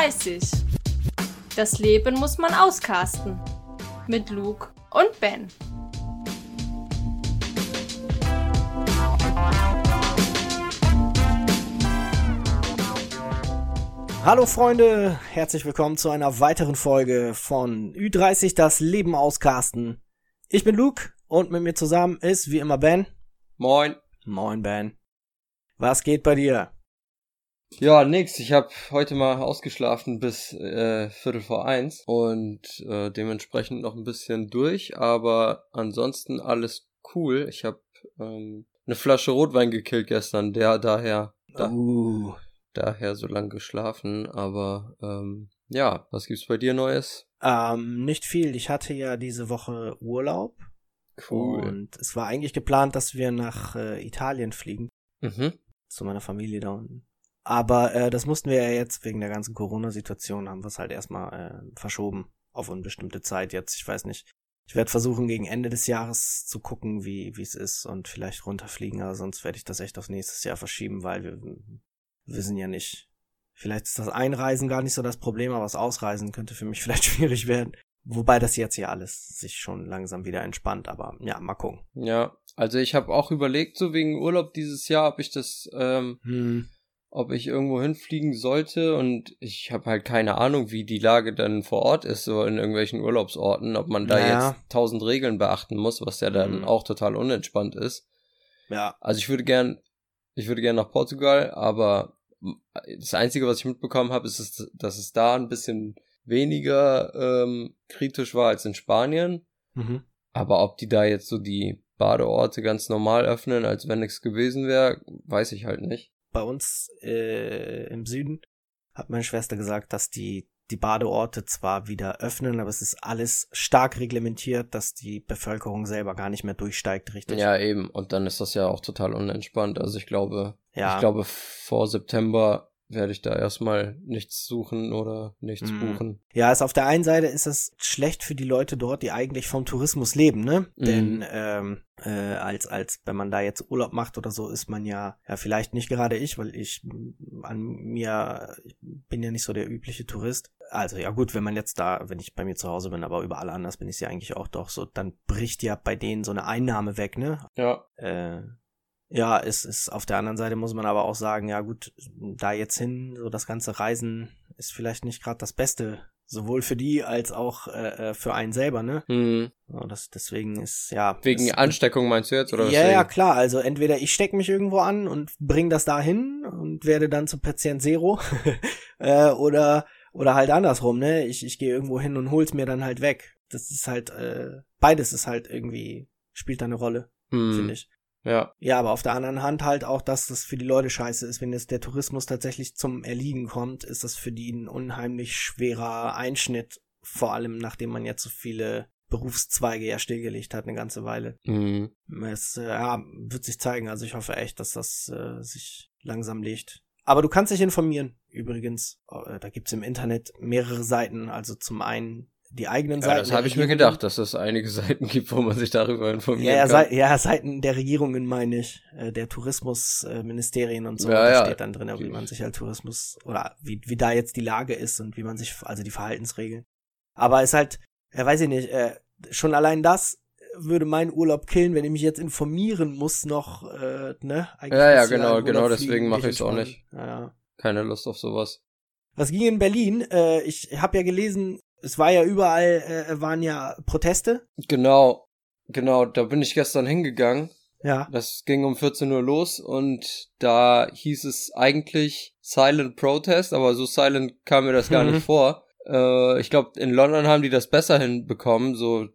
Ü30. Das Leben muss man auskasten. Mit Luke und Ben. Hallo Freunde, herzlich willkommen zu einer weiteren Folge von Ü30 das Leben auskasten. Ich bin Luke und mit mir zusammen ist wie immer Ben. Moin. Moin Ben. Was geht bei dir? Ja, nix. Ich habe heute mal ausgeschlafen bis äh, Viertel vor eins und äh, dementsprechend noch ein bisschen durch, aber ansonsten alles cool. Ich habe ähm, eine Flasche Rotwein gekillt gestern, der daher da, Uh, daher so lang geschlafen, aber ähm, ja, was gibt's bei dir Neues? ähm, nicht viel. Ich hatte ja diese Woche Urlaub und es war eigentlich geplant, dass wir nach äh, Italien fliegen Mhm. zu meiner Familie da unten. Aber äh, das mussten wir ja jetzt wegen der ganzen Corona-Situation, haben wir es halt erstmal äh, verschoben auf unbestimmte Zeit jetzt. Ich weiß nicht. Ich werde versuchen, gegen Ende des Jahres zu gucken, wie wie es ist und vielleicht runterfliegen, aber sonst werde ich das echt auf nächstes Jahr verschieben, weil wir wissen ja nicht. Vielleicht ist das Einreisen gar nicht so das Problem, aber das Ausreisen könnte für mich vielleicht schwierig werden. Wobei das jetzt ja alles sich schon langsam wieder entspannt, aber ja, mal gucken. Ja, also ich habe auch überlegt, so wegen Urlaub dieses Jahr, ob ich das ähm, Hm. Ob ich irgendwo hinfliegen sollte und ich habe halt keine Ahnung, wie die Lage dann vor Ort ist, so in irgendwelchen Urlaubsorten, ob man da Naja. jetzt tausend Regeln beachten muss, was ja dann Mhm. auch total unentspannt ist. Ja, Also ich würde gern, ich würde gern nach Portugal, aber das Einzige, was ich mitbekommen habe, ist, dass- es da ein bisschen weniger ähm, kritisch war als in Spanien. mhm. Aber ob die da jetzt so die Badeorte ganz normal öffnen, als wenn nichts gewesen wäre, weiß ich halt nicht. Bei uns äh, im Süden hat meine Schwester gesagt, dass die die Badeorte zwar wieder öffnen, aber es ist alles stark reglementiert, dass die Bevölkerung selber gar nicht mehr durchsteigt, richtig? Ja, eben. Und dann ist das ja auch total unentspannt. Also ich glaube, Ja. ich glaube, vor September werde ich da erstmal nichts suchen oder nichts Mhm. buchen. Ja, ist auf der einen Seite ist es schlecht für die Leute dort, die eigentlich vom Tourismus leben, ne? Mhm. Denn ähm, äh, als als wenn man da jetzt Urlaub macht oder so, ist man ja ja vielleicht nicht gerade ich, weil ich mm, an mir ich bin ja nicht so der übliche Tourist. Also ja gut, wenn man jetzt da, wenn ich bei mir zu Hause bin, aber überall anders bin ich ja eigentlich auch doch so, dann bricht ja bei denen so eine Einnahme weg, ne? Ja. Äh, ja, es ist auf der anderen Seite muss man aber auch sagen, ja gut, da jetzt hin, so das ganze Reisen ist vielleicht nicht gerade das Beste, sowohl für die als auch äh, äh, für einen selber, ne? Hm. So, das deswegen ist ja Wegen es, Ansteckung meinst du jetzt? Oder ja, ja, klar. Also entweder ich stecke mich irgendwo an und bring das dahin und werde dann zu Patient Zero äh, oder oder halt andersrum, ne? Ich, ich gehe irgendwo hin und hol's mir dann halt weg. Das ist halt äh, beides ist halt irgendwie spielt da eine Rolle, Hm. finde ich. Ja. Ja, aber auf der anderen Hand halt auch, dass das für die Leute scheiße ist. Wenn jetzt der Tourismus tatsächlich zum Erliegen kommt, ist das für die ein unheimlich schwerer Einschnitt. Vor allem, nachdem man jetzt so viele Berufszweige ja stillgelegt hat, eine ganze Weile. Hm. Es äh, ja, wird sich zeigen. Also ich hoffe echt, dass das äh, sich langsam legt. Aber du kannst dich informieren, übrigens. Äh, da gibt's im Internet mehrere Seiten. Also zum einen die eigenen Ja, Seiten. das der habe ich mir gedacht, dass es einige Seiten gibt, wo man sich darüber informieren Ja, ja, kann. Sei, ja, Seiten der Regierungen meine ich, äh, der Tourismusministerien Ministerien und so, Ja, da ja. steht dann drin, wie man sich halt Tourismus oder wie, wie da jetzt die Lage ist und wie man sich, also die Verhaltensregeln. Aber ist halt, äh, weiß ich nicht, äh, schon allein das würde meinen Urlaub killen, wenn ich mich jetzt informieren muss noch, äh, ne? Eigentlich Ja, ja, genau, genau, deswegen mach mich ich's auch nicht. Ja, ja. Keine Lust auf sowas. Was ging in Berlin? Äh, ich habe ja gelesen, es war ja überall, äh, waren ja Proteste. Genau, genau, da bin ich gestern hingegangen. Ja. Das ging um 14 Uhr los und da hieß es eigentlich Silent Protest, aber so silent kam mir das gar Mhm. nicht vor. Äh, ich glaube, in London haben die das besser hinbekommen, so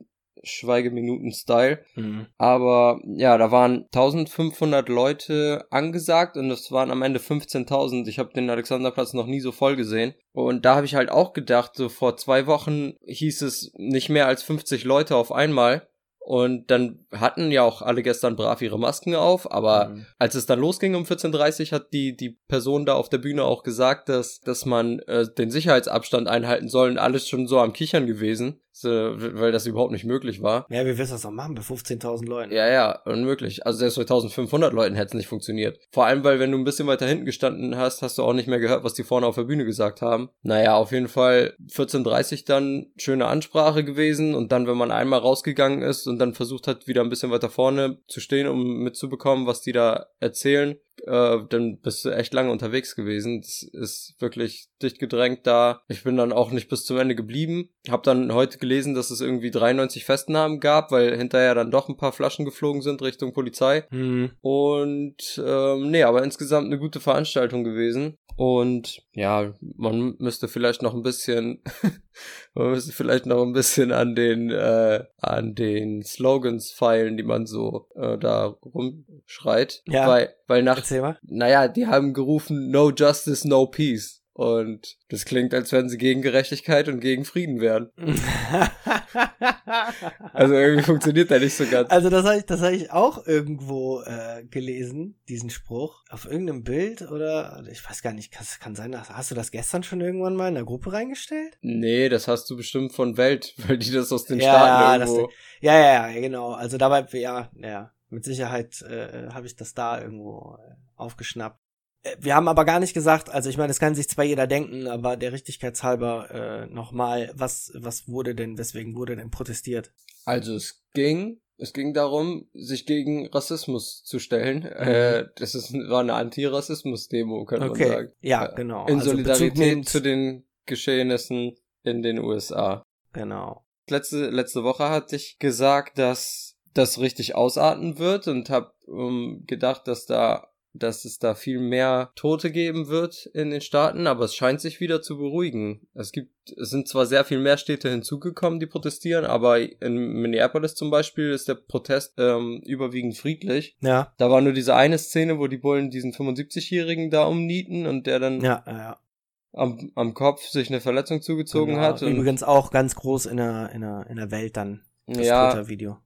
Schweigeminuten-Style. Mhm. Aber ja, da waren 1500 Leute angesagt und es waren am Ende 15.000. Ich habe den Alexanderplatz noch nie so voll gesehen. Und da habe ich halt auch gedacht, so vor zwei Wochen hieß es nicht mehr als 50 Leute auf einmal. Und dann hatten ja auch alle gestern brav ihre Masken auf, aber Mhm. als es dann losging um 14.30 hat die, die Person da auf der Bühne auch gesagt, dass, dass man äh, den Sicherheitsabstand einhalten soll und alles schon so am Kichern gewesen. So, weil das überhaupt nicht möglich war. Ja, wie willst du das auch machen bei 15.000 Leuten? Ja, ja, unmöglich. Also selbst bei 1500 Leuten hätte es nicht funktioniert. Vor allem, weil wenn du ein bisschen weiter hinten gestanden hast, hast du auch nicht mehr gehört, was die vorne auf der Bühne gesagt haben. Naja, auf jeden Fall 14.30 dann schöne Ansprache gewesen und dann, wenn man einmal rausgegangen ist und dann versucht hat, wieder ein bisschen weiter vorne zu stehen, um mitzubekommen, was die da erzählen, äh, dann bist du echt lange unterwegs gewesen. Das ist wirklich dicht gedrängt da. Ich bin dann auch nicht bis zum Ende geblieben. Hab dann heute gelesen, dass es irgendwie 93 Festnahmen gab, weil hinterher dann doch ein paar Flaschen geflogen sind Richtung Polizei. Hm. Und ähm, nee, aber insgesamt eine gute Veranstaltung gewesen. Und ja, man müsste vielleicht noch ein bisschen, man müsste vielleicht noch ein bisschen an den, äh, an den Slogans feilen, die man so äh, da rumschreit. Ja. Weil, weil nach, Erzähl mal. naja, die haben gerufen, no justice, no peace. Und das klingt, als wenn sie gegen Gerechtigkeit und gegen Frieden wären. Also irgendwie funktioniert der nicht so ganz. Also das habe ich, das hab ich auch irgendwo äh, gelesen, diesen Spruch. Auf irgendeinem Bild oder ich weiß gar nicht, kann, kann sein, dass, hast du das gestern schon irgendwann mal in der Gruppe reingestellt? Nee, das hast du bestimmt von Welt, weil die das aus den Ja, Staaten das- irgendwo. Ja, ja, ja, genau. Also dabei, ja, ja, mit Sicherheit äh, habe ich das da irgendwo äh, aufgeschnappt. Äh, Wir haben aber gar nicht gesagt, also ich meine, das kann sich zwar jeder denken, aber der Richtigkeitshalber äh, nochmal, was, was wurde denn, weswegen wurde denn protestiert? Also es ging, es ging darum, sich gegen Rassismus zu stellen. Äh, das ist, war eine Anti-Rassismus-Demo, könnte man Okay, sagen. ja, Äh, genau. In Also Solidarität zu den Geschehnissen in den USA. Genau. letzte, letzte Woche hatte ich gesagt, dass das richtig ausarten wird und habe ähm, gedacht, dass da dass es da viel mehr Tote geben wird in den Staaten, aber es scheint sich wieder zu beruhigen. Es gibt, es sind zwar sehr viel mehr Städte hinzugekommen, die protestieren, aber in Minneapolis zum Beispiel ist der Protest ähm, überwiegend friedlich. Ja, Da war nur diese eine Szene, wo die Bullen diesen 75-Jährigen da umnieten und der dann ja, ja. am, am Kopf sich eine Verletzung zugezogen genau. hat. Übrigens auch ganz groß in der, in der, in der Welt dann, das ja, Twitter-Video.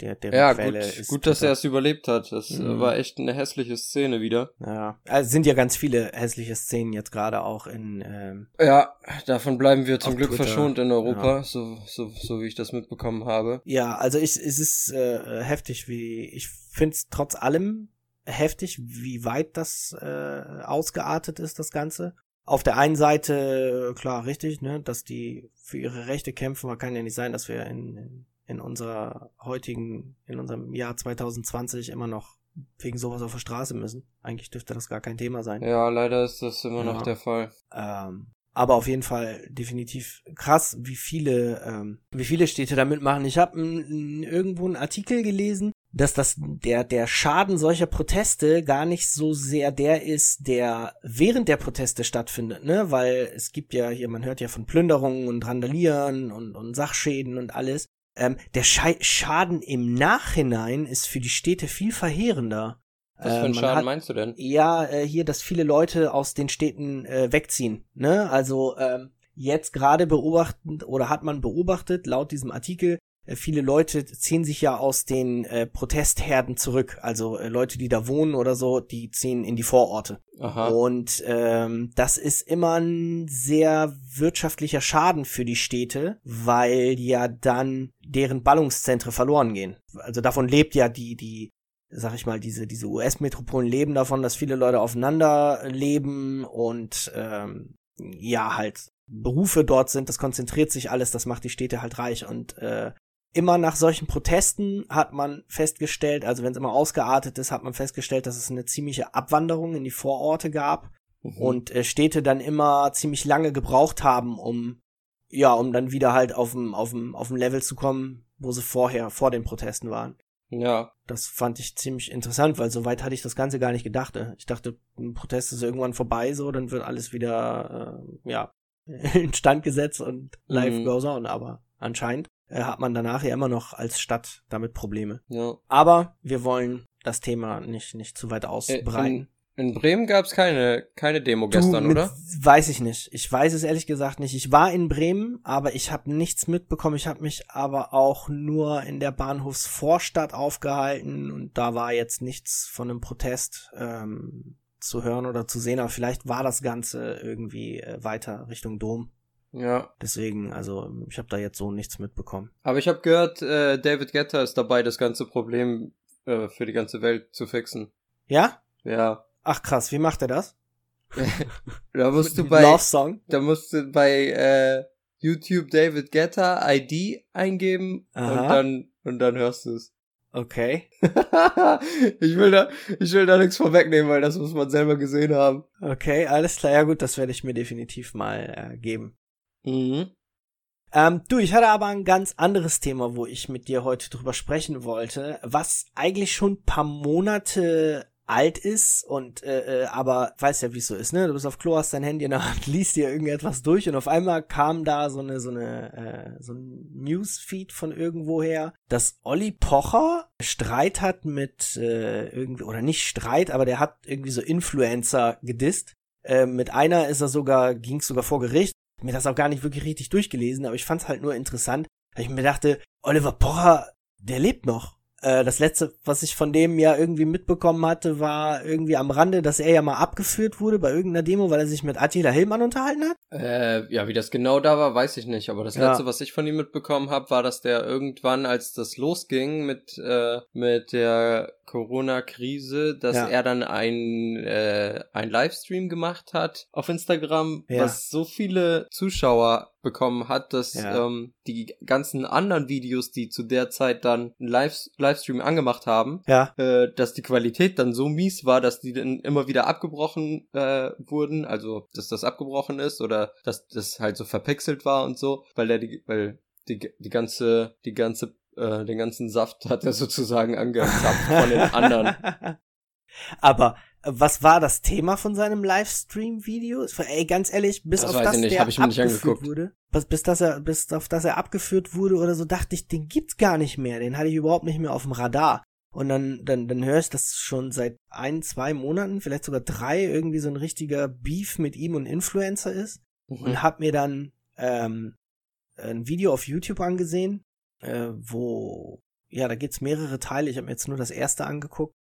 Der, der Ja, Quelle gut, ist gut, dass er es überlebt hat. Das äh, Mhm. war echt eine hässliche Szene wieder. Ja, also sind ja ganz viele hässliche Szenen jetzt gerade auch in, ähm, Ja, davon bleiben wir zum Glück Twitter, verschont in Europa, ja. so, so, so wie ich das mitbekommen habe. Ja, also ich, es ist äh, heftig, wie ich finde es trotz allem heftig, wie weit das äh, ausgeartet ist, das Ganze. Auf der einen Seite, klar, richtig, ne, dass die für ihre Rechte kämpfen, aber kann ja nicht sein, dass wir in, in, in unserer heutigen, in unserem Jahr 2020 immer noch wegen sowas auf der Straße müssen. Eigentlich dürfte das gar kein Thema sein. Ja, leider ist das immer Ja. noch der Fall. Ähm, aber auf jeden Fall definitiv krass, wie viele, ähm, wie viele Städte da mitmachen. Ich habe irgendwo einen Artikel gelesen, dass das der der Schaden solcher Proteste gar nicht so sehr der ist, der während der Proteste stattfindet, ne? Weil es gibt ja hier, man hört ja von Plünderungen und Randalieren und und Sachschäden und alles. Ähm, der Schei Schaden im Nachhinein ist für die Städte viel verheerender. Was für Äh, einen man Schaden hat- meinst du denn? ja, äh, hier, dass viele Leute aus den Städten äh, wegziehen. Ne? Also ähm, jetzt gerade beobachten oder hat man beobachtet, laut diesem Artikel, äh, viele Leute ziehen sich ja aus den äh, Protestherden zurück. Also äh, Leute, die da wohnen oder so, die ziehen in die Vororte. Aha. Und ähm, das ist immer ein sehr wirtschaftlicher Schaden für die Städte, weil ja dann deren Ballungszentren verloren gehen. Also davon lebt ja die, die, sag ich mal, diese, diese US-Metropolen leben davon, dass viele Leute aufeinander leben und ähm, ja, halt Berufe dort sind, das konzentriert sich alles, das macht die Städte halt reich und äh, immer nach solchen Protesten hat man festgestellt, also wenn es immer ausgeartet ist, hat man festgestellt, dass es eine ziemliche Abwanderung in die Vororte gab Mhm. und äh, Städte dann immer ziemlich lange gebraucht haben, um ja, um dann wieder halt auf dem auf dem auf dem Level zu kommen, wo sie vorher vor den Protesten waren. ja, Das fand ich ziemlich interessant, weil so weit hatte ich das Ganze gar nicht gedacht. äh. Ich dachte, ein Protest ist irgendwann vorbei, so, dann wird alles wieder, äh, ja, instand gesetzt und life Mhm. goes on. Aber anscheinend äh, hat man danach ja immer noch als Stadt damit Probleme. ja. Aber wir wollen das Thema nicht, nicht zu weit ausbreiten. In Bremen gab's keine, keine Demo gestern, mit, oder? Weiß ich nicht. Ich weiß es ehrlich gesagt nicht. Ich war in Bremen, aber ich habe nichts mitbekommen. Ich habe mich aber auch nur in der Bahnhofsvorstadt aufgehalten und da war jetzt nichts von einem Protest ähm, zu hören oder zu sehen. Aber vielleicht war das Ganze irgendwie äh, weiter Richtung Dom. Ja. Deswegen, also ich habe da jetzt so nichts mitbekommen. Aber ich habe gehört, äh, David Guetta ist dabei, das ganze Problem äh, für die ganze Welt zu fixen. Ja? Ja. Ach krass, wie macht er das? da musst du bei Love Song. da musst du bei äh, YouTube David Guetta ID eingeben Aha. und dann und dann hörst du es. Okay. ich will da ich will da nichts vorwegnehmen, weil das muss man selber gesehen haben. Okay, alles klar. Ja gut, das werde ich mir definitiv mal äh, geben. Mhm. Ähm, du, ich hatte aber ein ganz anderes Thema, wo ich mit dir heute drüber sprechen wollte, was eigentlich schon ein paar Monate alt ist und äh, äh, aber weiß ja, wie es so ist, ne? Du bist auf Klo, hast dein Handy in der Hand, liest dir irgendetwas durch und auf einmal kam da so eine so eine äh, so ein Newsfeed von irgendwoher, dass Olli Pocher Streit hat mit äh, irgendwie oder nicht Streit, aber der hat irgendwie so Influencer gedisst. Äh, mit einer ist er sogar ging's sogar vor Gericht. Mir das auch gar nicht wirklich richtig durchgelesen, aber ich fand's halt nur interessant, weil ich mir dachte, Oliver Pocher, der lebt noch. Äh, das letzte, was ich von dem ja irgendwie mitbekommen hatte, war irgendwie am Rande, dass er ja mal abgeführt wurde bei irgendeiner Demo, weil er sich mit Attila Hillmann unterhalten hat. Äh, ja, wie das genau da war, weiß ich nicht. Aber das Ja. letzte, was ich von ihm mitbekommen habe, war, dass der irgendwann, als das losging mit äh, mit der Corona-Krise, dass Ja. er dann ein äh, ein Livestream gemacht hat auf Instagram, Ja. was so viele Zuschauer bekommen hat, dass Ja. ähm, die ganzen anderen Videos, die zu der Zeit dann einen Live Livestream angemacht haben, Ja. äh, dass die Qualität dann so mies war, dass die dann immer wieder abgebrochen äh, wurden, also dass das abgebrochen ist oder dass das halt so verpixelt war und so, weil der die, weil die, die ganze, die ganze, äh, den ganzen Saft hat er sozusagen angezapft von den anderen. Aber was war das Thema von seinem Livestream-Video? Ey, ganz ehrlich, bis Das auf das ich nicht, der abgeführt wurde, bis, bis dass er, bis auf das er abgeführt wurde oder so, dachte ich, den gibt's gar nicht mehr. Den hatte ich überhaupt nicht mehr auf dem Radar. Und dann, dann, dann höre ich das schon seit ein, zwei Monaten, vielleicht sogar drei, irgendwie so ein richtiger Beef mit ihm und Influencer ist. Mhm. Und hab mir dann ähm, ein Video auf YouTube angesehen, äh, wo, ja, da gibt's mehrere Teile. Ich habe mir jetzt nur das erste angeguckt.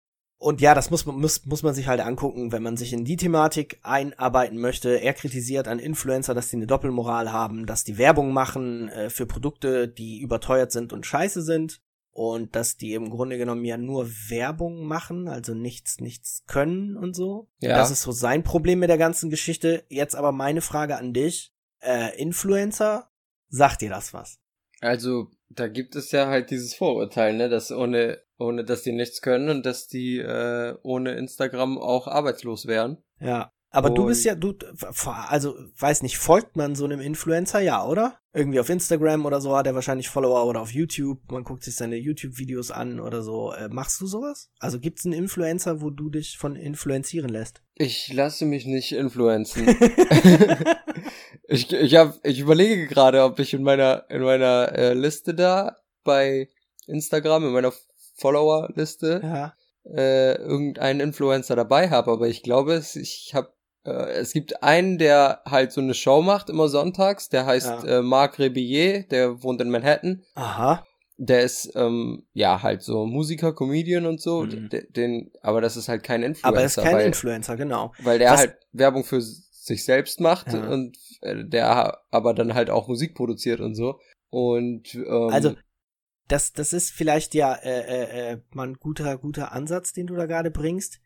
Und ja, das muss man, muss, muss man sich halt angucken, wenn man sich in die Thematik einarbeiten möchte. Er kritisiert an Influencer, dass die eine Doppelmoral haben, dass die Werbung machen äh, für Produkte, die überteuert sind und scheiße sind. Und dass die im Grunde genommen ja nur Werbung machen, also nichts, nichts können und so. Ja. Das ist so sein Problem mit der ganzen Geschichte. Jetzt aber meine Frage an dich. Äh, Influencer, sagt dir das was? Also, da gibt es ja halt dieses Vorurteil, ne, dass ohne, ohne dass die nichts können und dass die äh, ohne Instagram auch arbeitslos wären. Ja. Aber du Und- bist ja, du, also, weiß nicht, folgt man so einem Influencer, ja, oder? Irgendwie auf Instagram oder so hat er wahrscheinlich Follower oder auf YouTube, man guckt sich seine YouTube-Videos an oder so. Äh, machst du sowas? Also gibt's einen Influencer, wo du dich von influenzieren lässt? Ich lasse mich nicht influenzen. ich ich hab, ich überlege gerade, ob ich in meiner in meiner äh, Liste da bei Instagram in meiner Follower-Liste ja. äh, irgendeinen Influencer dabei habe, aber ich glaube, es, ich habe äh, es gibt einen, der halt so eine Show macht immer sonntags, der heißt Ja. äh, Marc Rebillet, der wohnt in Manhattan. Aha. Der ist ähm, ja halt so Musiker, Comedian und so, Mhm. den, den aber das ist halt kein Influencer, Aber er ist kein weil, Influencer, genau. weil der Was- halt Werbung für sich selbst macht Ja. und äh, der aber dann halt auch Musik produziert und so. Und ähm, Also, das, das ist vielleicht ja äh, äh, äh, mal ein guter, guter Ansatz, den du da gerade bringst.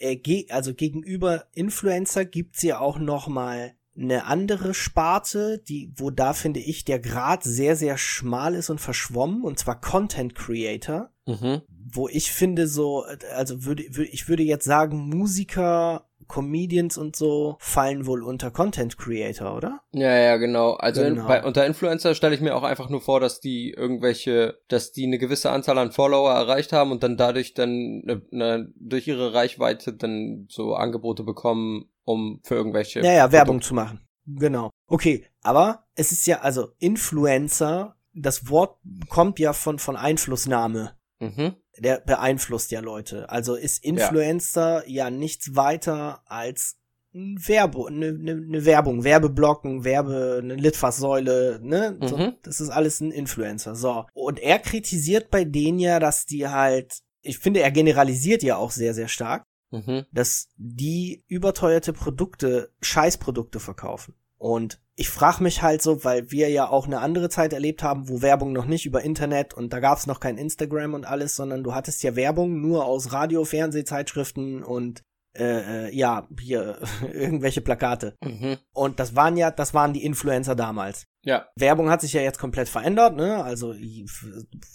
Äh, ge also gegenüber Influencer gibt's ja auch noch mal eine andere Sparte, die, wo da finde ich der Grad sehr, sehr schmal ist und verschwommen, und zwar Content Creator, mhm. wo ich finde so, also würde, würde ich würde jetzt sagen, Musiker, Comedians und so fallen wohl unter Content Creator, oder? Ja, ja, genau. Also Genau. In, bei, unter Influencer stelle ich mir auch einfach nur vor, dass die irgendwelche, dass die eine gewisse Anzahl an Follower erreicht haben und dann dadurch dann ne, ne, durch ihre Reichweite dann so Angebote bekommen, um für irgendwelche. Ja, ja, Werbung zu machen. Genau. Okay, aber es ist ja, also Influencer, das Wort kommt ja von, von Einflussnahme. Mhm. Der beeinflusst ja Leute. Also ist Influencer ja, nichts weiter als ein Werbe, eine, eine, eine Werbung, Werbeblocken, Werbe, eine Litfaßsäule, ne? So, Mhm. das ist alles ein Influencer. So. Und er kritisiert bei denen ja, dass die halt, ich finde, er generalisiert ja auch sehr, sehr stark Mhm. dass die überteuerte Produkte, Scheißprodukte verkaufen. Und ich frage mich halt so, weil wir ja auch eine andere Zeit erlebt haben, wo Werbung noch nicht über Internet und da gab es noch kein Instagram und alles, sondern du hattest ja Werbung nur aus Radio, Fernsehzeitschriften und äh, äh, ja, hier irgendwelche Plakate. Mhm. Und das waren ja, das waren die Influencer damals. Ja. Werbung hat sich ja jetzt komplett verändert, ne? Also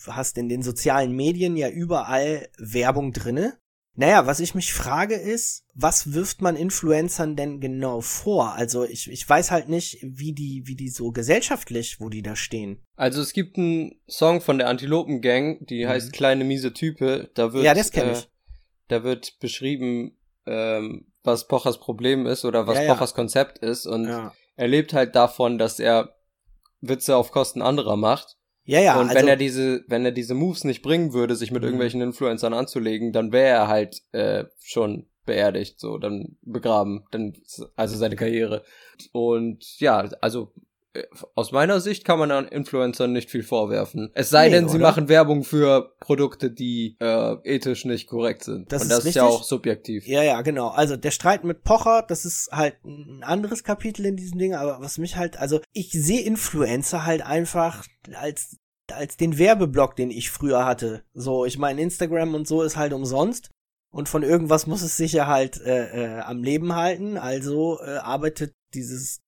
hast in den sozialen Medien ja überall Werbung drinne. Naja, was ich mich frage ist, was wirft man Influencern denn genau vor? Also ich, ich weiß halt nicht, wie die, wie die so gesellschaftlich, wo die da stehen. Also es gibt einen Song von der Antilopen Gang, die Mhm. heißt Kleine miese Type. Da wird, Ja, das kenn äh, ich. Da wird beschrieben, ähm, was Pochers Problem ist oder was Ja, ja. Pochers Konzept ist und Ja, er lebt halt davon, dass er Witze auf Kosten anderer macht. Ja, ja und also, wenn er diese, wenn er diese Moves nicht bringen würde, sich mit Mhm. irgendwelchen Influencern anzulegen, dann wäre er halt äh, schon beerdigt, so dann begraben, dann also seine Karriere. Und ja, also aus meiner Sicht kann man an Influencern nicht viel vorwerfen. Es sei Nee, denn, sie oder? machen Werbung für Produkte, die äh, ethisch nicht korrekt sind. Das Und ist das ist ja richtig. auch subjektiv. Ja, ja, genau. Also der Streit mit Pocher, das ist halt ein anderes Kapitel in diesem Ding, aber was mich halt, also ich sehe Influencer halt einfach als als den Werbeblock, den ich früher hatte. So, ich meine, Instagram und so ist halt umsonst und von irgendwas muss es sich ja halt äh, äh, am Leben halten. Also äh, arbeitet dieses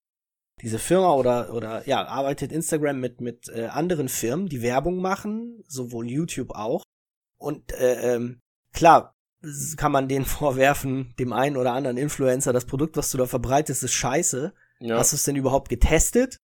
diese Firma oder oder ja arbeitet Instagram mit mit äh, anderen Firmen, die Werbung machen, sowohl YouTube auch. Und äh, ähm, klar, kann man denen vorwerfen, dem einen oder anderen Influencer, das Produkt, was du da verbreitest, ist scheiße. Ja. Hast du es denn überhaupt getestet?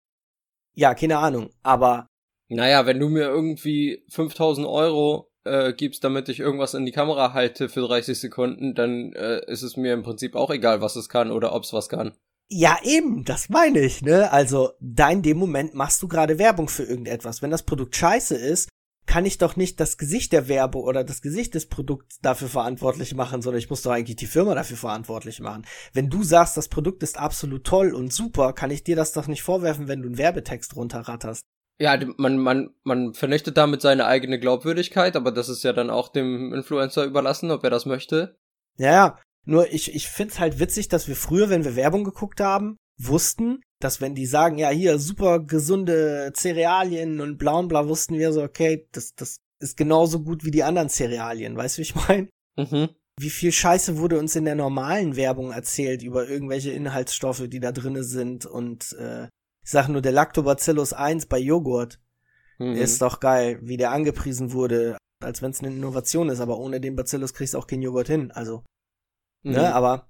Ja, keine Ahnung. Aber Naja, wenn du mir irgendwie 5000 Euro äh, gibst, damit ich irgendwas in die Kamera halte für 30 Sekunden, dann äh, ist es mir im Prinzip auch egal, was es kann oder ob es was kann. Ja, eben, das meine ich, ne? Also, da in dem Moment machst du gerade Werbung für irgendetwas. Wenn das Produkt scheiße ist, kann ich doch nicht das Gesicht der Werbung oder das Gesicht des Produkts dafür verantwortlich machen, sondern ich muss doch eigentlich die Firma dafür verantwortlich machen. Wenn du sagst, das Produkt ist absolut toll und super, kann ich dir das doch nicht vorwerfen, wenn du einen Werbetext runterratterst. Ja, man, man, man vernichtet damit seine eigene Glaubwürdigkeit, aber das ist ja dann auch dem Influencer überlassen, ob er das möchte. Ja, ja. Nur ich, ich find's halt witzig, dass wir früher, wenn wir Werbung geguckt haben, wussten, dass wenn die sagen, ja, hier super gesunde Cerealien und bla und bla, wussten wir so, okay, das, das ist genauso gut wie die anderen Cerealien. Weißt du, wie ich meine? Mhm. Wie viel Scheiße wurde uns in der normalen Werbung erzählt über irgendwelche Inhaltsstoffe, die da drinne sind und äh, ich sag nur der Lactobacillus 1 bei Joghurt. Mhm. Ist doch geil, wie der angepriesen wurde, als wenn es eine Innovation ist, aber ohne den Bacillus kriegst du auch keinen Joghurt hin. Also Mhm. Ne, aber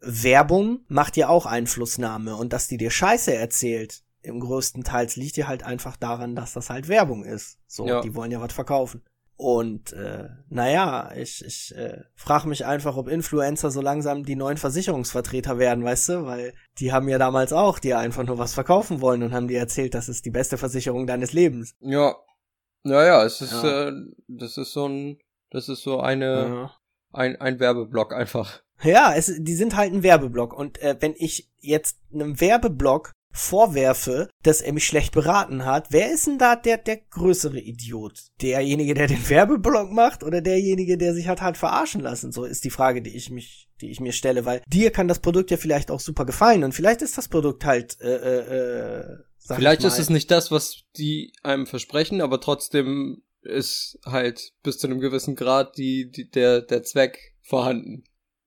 Werbung macht ja auch Einflussnahme und dass die dir Scheiße erzählt, im größten Teils liegt ja halt einfach daran, dass das halt Werbung ist. So, Ja. die wollen ja was verkaufen. Und äh, naja, ich, ich äh, frage mich einfach, ob Influencer so langsam die neuen Versicherungsvertreter werden, weißt du? Weil die haben ja damals auch dir einfach nur was verkaufen wollen und haben dir erzählt, das ist die beste Versicherung deines Lebens. Ja. Naja, es ist, Ja. Äh, das ist so ein, das ist so eine, Ja. Ein, ein Werbeblock einfach. Ja, es, die sind halt ein Werbeblock. Und äh, wenn ich jetzt einem Werbeblock vorwerfe, dass er mich schlecht beraten hat, wer ist denn da der, der größere Idiot? Derjenige, der den Werbeblock macht oder derjenige, der sich hat halt verarschen lassen? So ist die Frage, die ich mich, die ich mir stelle, weil dir kann das Produkt ja vielleicht auch super gefallen und vielleicht ist das Produkt halt, äh, äh, äh sag Vielleicht ich ist es nicht das, was die einem versprechen, aber trotzdem ist halt bis zu einem gewissen Grad die, die der, der Zweck vorhanden,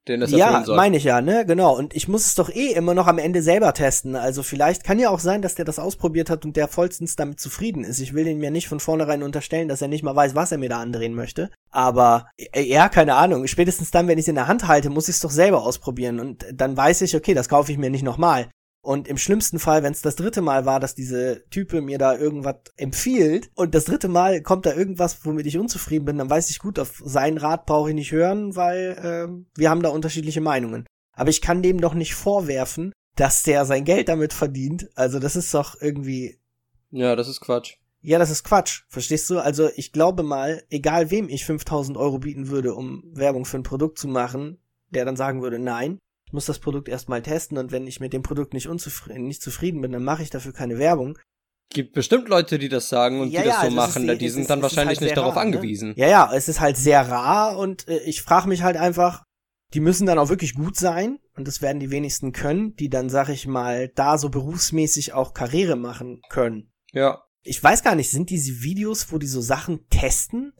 den es Ja, erfüllen soll. meine ich ja, ne, genau. Und ich muss es doch eh immer noch am Ende selber testen. Also vielleicht kann ja auch sein, dass der das ausprobiert hat und der vollstens damit zufrieden ist. Ich will ihn mir nicht von vornherein unterstellen, dass er nicht mal weiß, was er mir da andrehen möchte. Aber äh, ja, keine Ahnung. Spätestens dann, wenn ich es in der Hand halte, muss ich es doch selber ausprobieren. Und dann weiß ich, okay, das kaufe ich mir nicht nochmal. Und im schlimmsten Fall, wenn es das dritte Mal war, dass diese Type mir da irgendwas empfiehlt und das dritte Mal kommt da irgendwas, womit ich unzufrieden bin, dann weiß ich gut, auf seinen Rat brauche ich nicht hören, weil ähm, wir haben da unterschiedliche Meinungen. Aber ich kann dem doch nicht vorwerfen, dass der sein Geld damit verdient. Also das ist doch irgendwie Ja, das ist Quatsch. ja, das ist Quatsch. Verstehst du? Also ich glaube mal, egal wem ich 5000 Euro bieten würde, um Werbung für ein Produkt zu machen, der dann sagen würde, nein, muss das Produkt erstmal testen und wenn ich mit dem Produkt nicht unzufrieden, nicht zufrieden bin, dann mache ich dafür keine Werbung. Gibt bestimmt Leute, die das sagen und Ja, die das ja, so also es ist machen, die- sind ist- dann ist wahrscheinlich halt nicht sehr darauf rar, ne? angewiesen. Ja, ja, es ist halt sehr rar und äh, ich frage mich halt einfach, die müssen dann auch wirklich gut sein und das werden die wenigsten können, die dann, sag ich mal, da so berufsmäßig auch Karriere machen können. Ja. Ich weiß gar nicht, sind diese Videos, wo die so Sachen testen?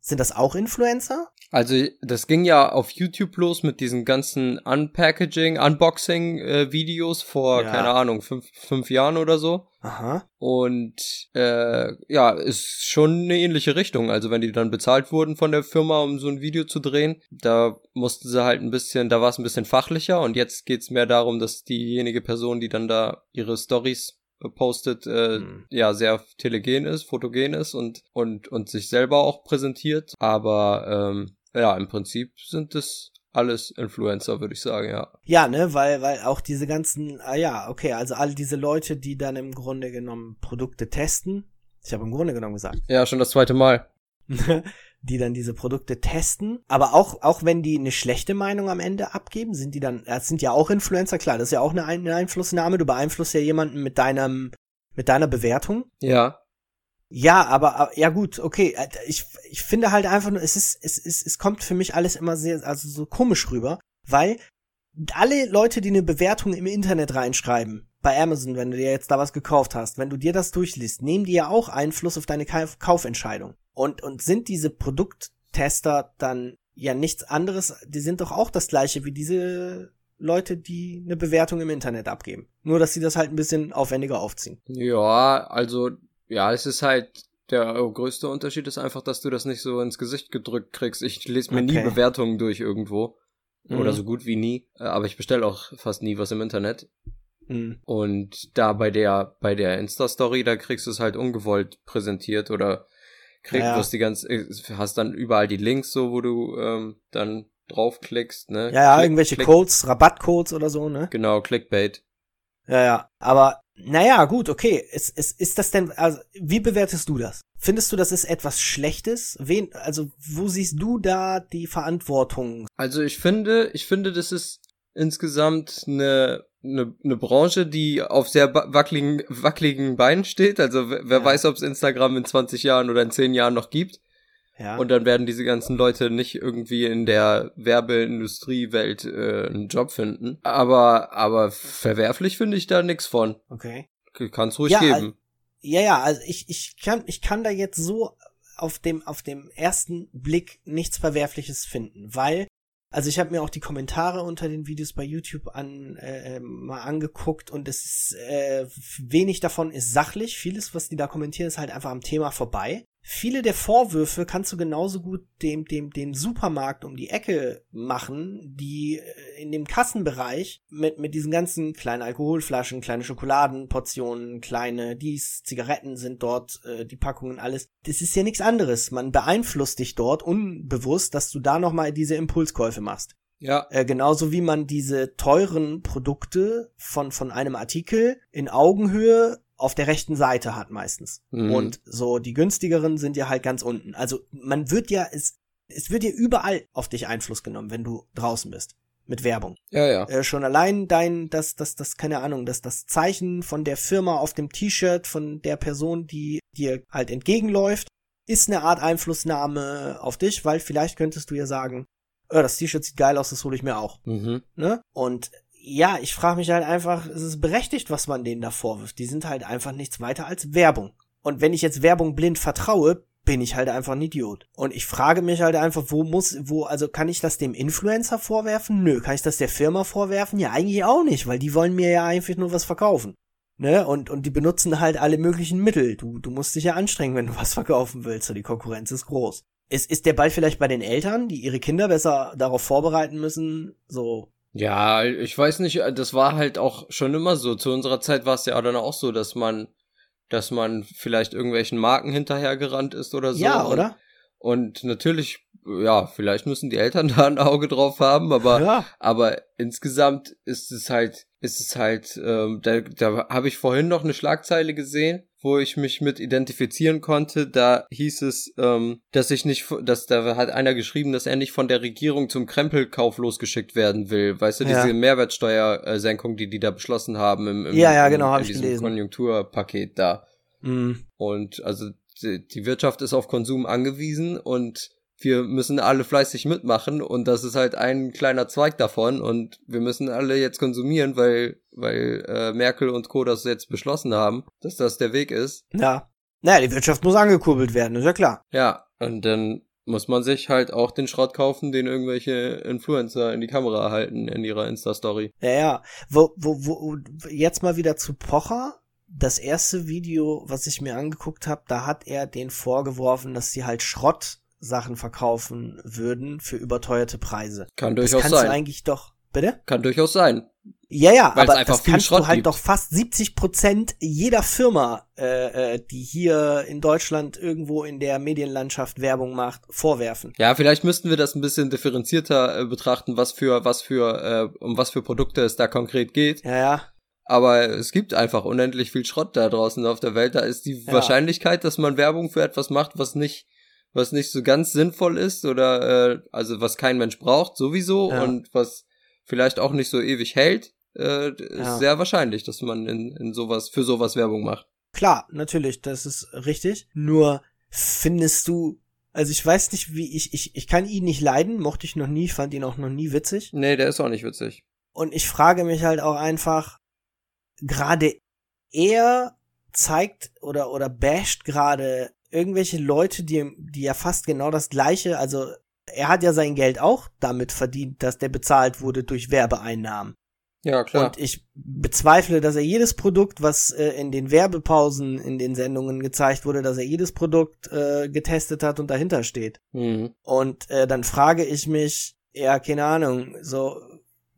Sind das auch Influencer? Also das ging ja auf YouTube los mit diesen ganzen Unpackaging, Unboxing-Videos äh, vor, Ja. keine Ahnung, fünf, fünf Jahren oder so. Aha. Und äh, ja, ist schon eine ähnliche Richtung. Also wenn die dann bezahlt wurden von der Firma, um so ein Video zu drehen, da mussten sie halt ein bisschen, da war es ein bisschen fachlicher und jetzt geht's mehr darum, dass diejenige Person, die dann da ihre Stories postet, äh, Hm. ja, sehr telegen ist, fotogen ist und, und, und sich selber auch präsentiert. Aber ähm, ja, im Prinzip sind es alles Influencer, würde ich sagen, ja. Ja, ne, weil, weil auch diese ganzen, ah ja, okay, also all diese Leute, die dann im Grunde genommen Produkte testen, ich habe im Grunde genommen gesagt, Ja, schon das zweite Mal. die dann diese Produkte testen, aber auch, auch wenn die eine schlechte Meinung am Ende abgeben, sind die dann, das sind ja auch Influencer, klar, das ist ja auch eine, Ein- eine Einflussnahme, du beeinflusst ja jemanden mit deinem, mit deiner Bewertung. Ja. Ja, aber, ja gut, okay. äh, Ich, ich finde halt einfach nur, es ist, es ist, es kommt für mich alles immer sehr, also so komisch rüber, weil alle Leute, die eine Bewertung im Internet reinschreiben, bei Amazon, wenn du dir jetzt da was gekauft hast, wenn du dir das durchliest, nehmen die ja auch Einfluss auf deine Kauf Kaufentscheidung. Und, und sind diese Produkttester dann ja nichts anderes, die sind doch auch das gleiche wie diese Leute, die eine Bewertung im Internet abgeben. Nur, dass sie das halt ein bisschen aufwendiger aufziehen. Ja, also, ja, es ist halt, der größte Unterschied ist einfach, dass du das nicht so ins Gesicht gedrückt kriegst. Ich lese mir nie Okay. Bewertungen durch irgendwo. Oder Mhm. so gut wie nie. Äh, Aber ich bestelle auch fast nie was im Internet. Mhm. Und da bei der, bei der Insta-Story, da kriegst du es halt ungewollt präsentiert oder kriegst Ja. die ganze, äh, hast dann überall die Links so, wo du ähm, dann draufklickst, ne? Ja, ja, Klick- irgendwelche Klick- Codes, Rabattcodes oder so, ne? Genau, Clickbait. Ja, ja. Aber, naja, gut, okay. Ist, ist, ist das denn, also, wie bewertest du das? Findest du, das ist etwas Schlechtes? Wen, also, wo siehst du da die Verantwortung? Also ich finde, ich finde, das ist insgesamt eine, eine, eine Branche, die auf sehr wackeligen, wackeligen Beinen steht. Also wer, wer Ja. weiß, ob es Instagram in 20 Jahren oder in 10 Jahren noch gibt. Ja. Und dann werden diese ganzen Leute nicht irgendwie in der Werbeindustriewelt äh, einen Job finden. Aber, aber verwerflich finde ich da nix von. okay. Kann's ruhig Ja, geben. Ja, ja, also ich, ich kann, ich kann da jetzt so auf dem, auf dem ersten Blick nichts Verwerfliches finden, weil, also ich habe mir auch die Kommentare unter den Videos bei YouTube an, äh, äh, mal angeguckt und es ist, äh, wenig davon ist sachlich. Vieles, was die da kommentieren, ist halt einfach am Thema vorbei. Viele der Vorwürfe kannst du genauso gut dem, dem, dem Supermarkt um die Ecke machen, die äh, in dem Kassenbereich mit, mit diesen ganzen kleinen Alkoholflaschen, kleine Schokoladenportionen, kleine dies, Zigaretten sind dort, äh, die Packungen, alles. Das ist ja nichts anderes. Man beeinflusst dich dort unbewusst, dass du da nochmal diese Impulskäufe machst. Ja, Äh, genauso wie man diese teuren Produkte von, von einem Artikel in Augenhöhe auf der rechten Seite hat meistens. Mhm. Und so die günstigeren sind ja halt ganz unten. Also man wird ja, es, es wird ja überall auf dich Einfluss genommen, wenn du draußen bist. Mit Werbung. ja, ja. Äh, schon allein dein, das, das, das, keine Ahnung, das, das Zeichen von der Firma auf dem T-Shirt von der Person, die dir halt entgegenläuft, ist eine Art Einflussnahme auf dich, weil vielleicht könntest du ja sagen, äh, das T-Shirt sieht geil aus, das hole ich mir auch. Mhm. Ne? Und ja, ich frage mich halt einfach, es ist berechtigt, was man denen da vorwirft. Die sind halt einfach nichts weiter als Werbung. Und wenn ich jetzt Werbung blind vertraue, bin ich halt einfach ein Idiot. Und ich frage mich halt einfach, wo muss, wo, also kann ich das dem Influencer vorwerfen? Nö. Kann ich das der Firma vorwerfen? Ja, eigentlich auch nicht, weil die wollen mir ja einfach nur was verkaufen. Ne? Und, und die benutzen halt alle möglichen Mittel. Du, du musst dich ja anstrengen, wenn du was verkaufen willst. So, die Konkurrenz ist groß. Ist, ist der Ball vielleicht bei den Eltern, die ihre Kinder besser darauf vorbereiten müssen? So, Ja, ich weiß nicht, das war halt auch schon immer so. Zu unserer Zeit war es ja dann auch so, dass man, dass man vielleicht irgendwelchen Marken hinterhergerannt ist oder so. ja, und, oder? Und natürlich, ja, vielleicht müssen die Eltern da ein Auge drauf haben, aber, ja. aber insgesamt ist es halt, ist es halt, ähm, da, da habe ich vorhin noch eine Schlagzeile gesehen, wo ich mich mit identifizieren konnte. Da hieß es, ähm, dass ich nicht, dass da hat einer geschrieben, dass er nicht von der Regierung zum Krempelkauf losgeschickt werden will. Weißt du, Ja. diese Mehrwertsteuersenkung, die die da beschlossen haben im, im Ja, ja, genau, in ich diesem gelesen. Konjunkturpaket da. Mhm. Und also die Wirtschaft ist auf Konsum angewiesen und wir müssen alle fleißig mitmachen und das ist halt ein kleiner Zweig davon und wir müssen alle jetzt konsumieren, weil, weil äh, Merkel und Co. das jetzt beschlossen haben, dass das der Weg ist. Ja. Naja, die Wirtschaft muss angekurbelt werden, ist ja klar. Ja, und dann muss man sich halt auch den Schrott kaufen, den irgendwelche Influencer in die Kamera halten in ihrer Insta-Story. Ja, ja. Wo, wo, wo, jetzt mal wieder zu Pocher. Das erste Video, was ich mir angeguckt habe, da hat er den vorgeworfen, dass sie halt Schrottsachen verkaufen würden für überteuerte Preise. Kann Das durchaus kannst du sein. eigentlich doch. Bitte? Kann durchaus sein. Ja, ja, Weil aber einfach das kannst Schrott du halt gibt. doch fast 70 Prozent jeder Firma, äh, äh, die hier in Deutschland irgendwo in der Medienlandschaft Werbung macht, vorwerfen. Ja, vielleicht müssten wir das ein bisschen differenzierter äh, betrachten, was für, was für, äh, um was für Produkte es da konkret geht. Ja, ja. Aber es gibt einfach unendlich viel Schrott da draußen auf der Welt. Da ist die Ja. Wahrscheinlichkeit, dass man Werbung für etwas macht, was nicht, was nicht so ganz sinnvoll ist oder äh, also was kein Mensch braucht, sowieso Ja. und was vielleicht auch nicht so ewig hält, äh, ist Ja. sehr wahrscheinlich, dass man in, in sowas für sowas Werbung macht. Klar, natürlich, das ist richtig. Nur findest du, also ich weiß nicht, wie ich, ich, ich kann ihn nicht leiden, mochte ich noch nie, fand ihn auch noch nie witzig. Nee, der ist auch nicht witzig. Und ich frage mich halt auch einfach, gerade er zeigt oder, oder basht gerade irgendwelche Leute, die, die ja fast genau das gleiche, also er hat ja sein Geld auch damit verdient, dass der bezahlt wurde durch Werbeeinnahmen. Ja, klar. Und ich bezweifle, dass er jedes Produkt, was äh, in den Werbepausen in den Sendungen gezeigt wurde, dass er jedes Produkt äh, getestet hat und dahinter steht. mhm. Und äh, dann frage ich mich, ja, keine Ahnung, so,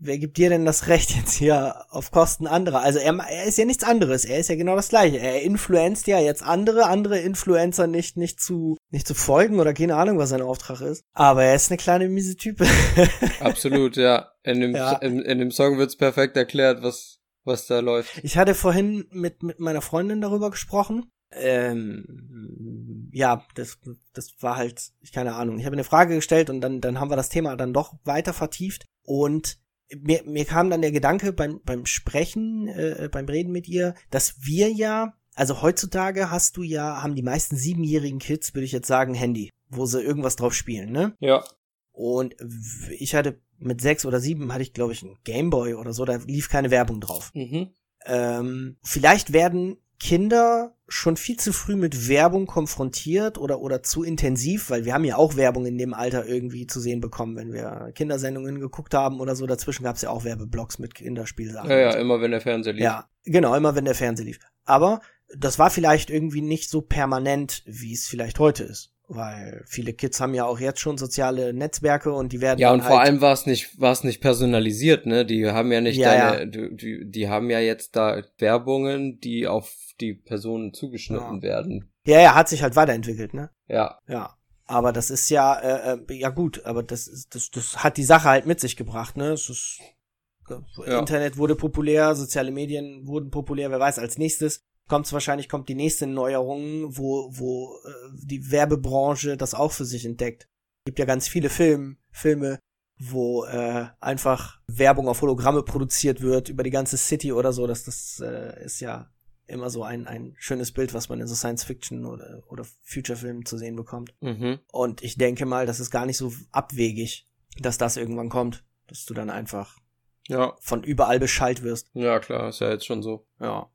wer gibt dir denn das Recht jetzt hier auf Kosten anderer? Also er, er ist ja nichts anderes, er ist ja genau das gleiche. Er influenzt ja jetzt andere, andere Influencer nicht, nicht zu, nicht zu folgen oder keine Ahnung, was sein Auftrag ist. Aber er ist eine kleine miese Type. Absolut, ja. In dem, Ja. in, in dem Song wird's perfekt erklärt, was, was da läuft. Ich hatte vorhin mit, mit meiner Freundin darüber gesprochen. Ähm, ja, das, das war halt, ich keine Ahnung. Ich habe eine Frage gestellt und dann, dann haben wir das Thema dann doch weiter vertieft. Und mir, mir kam dann der Gedanke beim, beim Sprechen, äh, beim Reden mit ihr, dass wir ja, also heutzutage hast du ja, haben die meisten siebenjährigen Kids, würde ich jetzt sagen, Handy, wo sie irgendwas drauf spielen, ne? Ja. Und ich hatte mit sechs oder sieben hatte ich, glaube ich, einen Gameboy oder so, da lief keine Werbung drauf. Mhm. Ähm, vielleicht werden Kinder schon viel zu früh mit Werbung konfrontiert oder, oder zu intensiv, weil wir haben ja auch Werbung in dem Alter irgendwie zu sehen bekommen, wenn wir Kindersendungen geguckt haben oder so. Dazwischen gab es ja auch Werbeblocks mit Kinderspielsachen. Ja, ja, immer wenn der Fernseher lief. Ja, genau, immer wenn der Fernseher lief. Aber das war vielleicht irgendwie nicht so permanent, wie es vielleicht heute ist. Weil viele Kids haben ja auch jetzt schon soziale Netzwerke und die werden Ja, und dann vor halt, allem war es nicht, war es nicht personalisiert, ne? Die haben ja nicht Ja, deine, Die, die, die haben ja jetzt da Werbungen, die auf die Personen zugeschnitten Ja. werden. Ja, ja, hat sich halt weiterentwickelt, ne? Ja, Ja. Aber das ist ja, äh, äh, ja gut, aber das ist, das, das hat die Sache halt mit sich gebracht, ne? Es ist, Ja. Internet wurde populär, soziale Medien wurden populär, wer weiß, als nächstes kommt's wahrscheinlich, kommt die nächste Neuerung, wo, wo äh, die Werbebranche das auch für sich entdeckt. gibt ja ganz viele Film, Filme, wo äh, einfach Werbung auf Hologramme produziert wird über die ganze City oder so. Das, das äh, ist ja immer so ein, ein schönes Bild, was man in so Science-Fiction oder, oder Future-Filmen zu sehen bekommt. mhm. Und ich denke mal, das ist gar nicht so abwegig, dass das irgendwann kommt, dass du dann einfach ja, von überall beschallt wirst. ja, klar, ist ja jetzt schon so. Ja.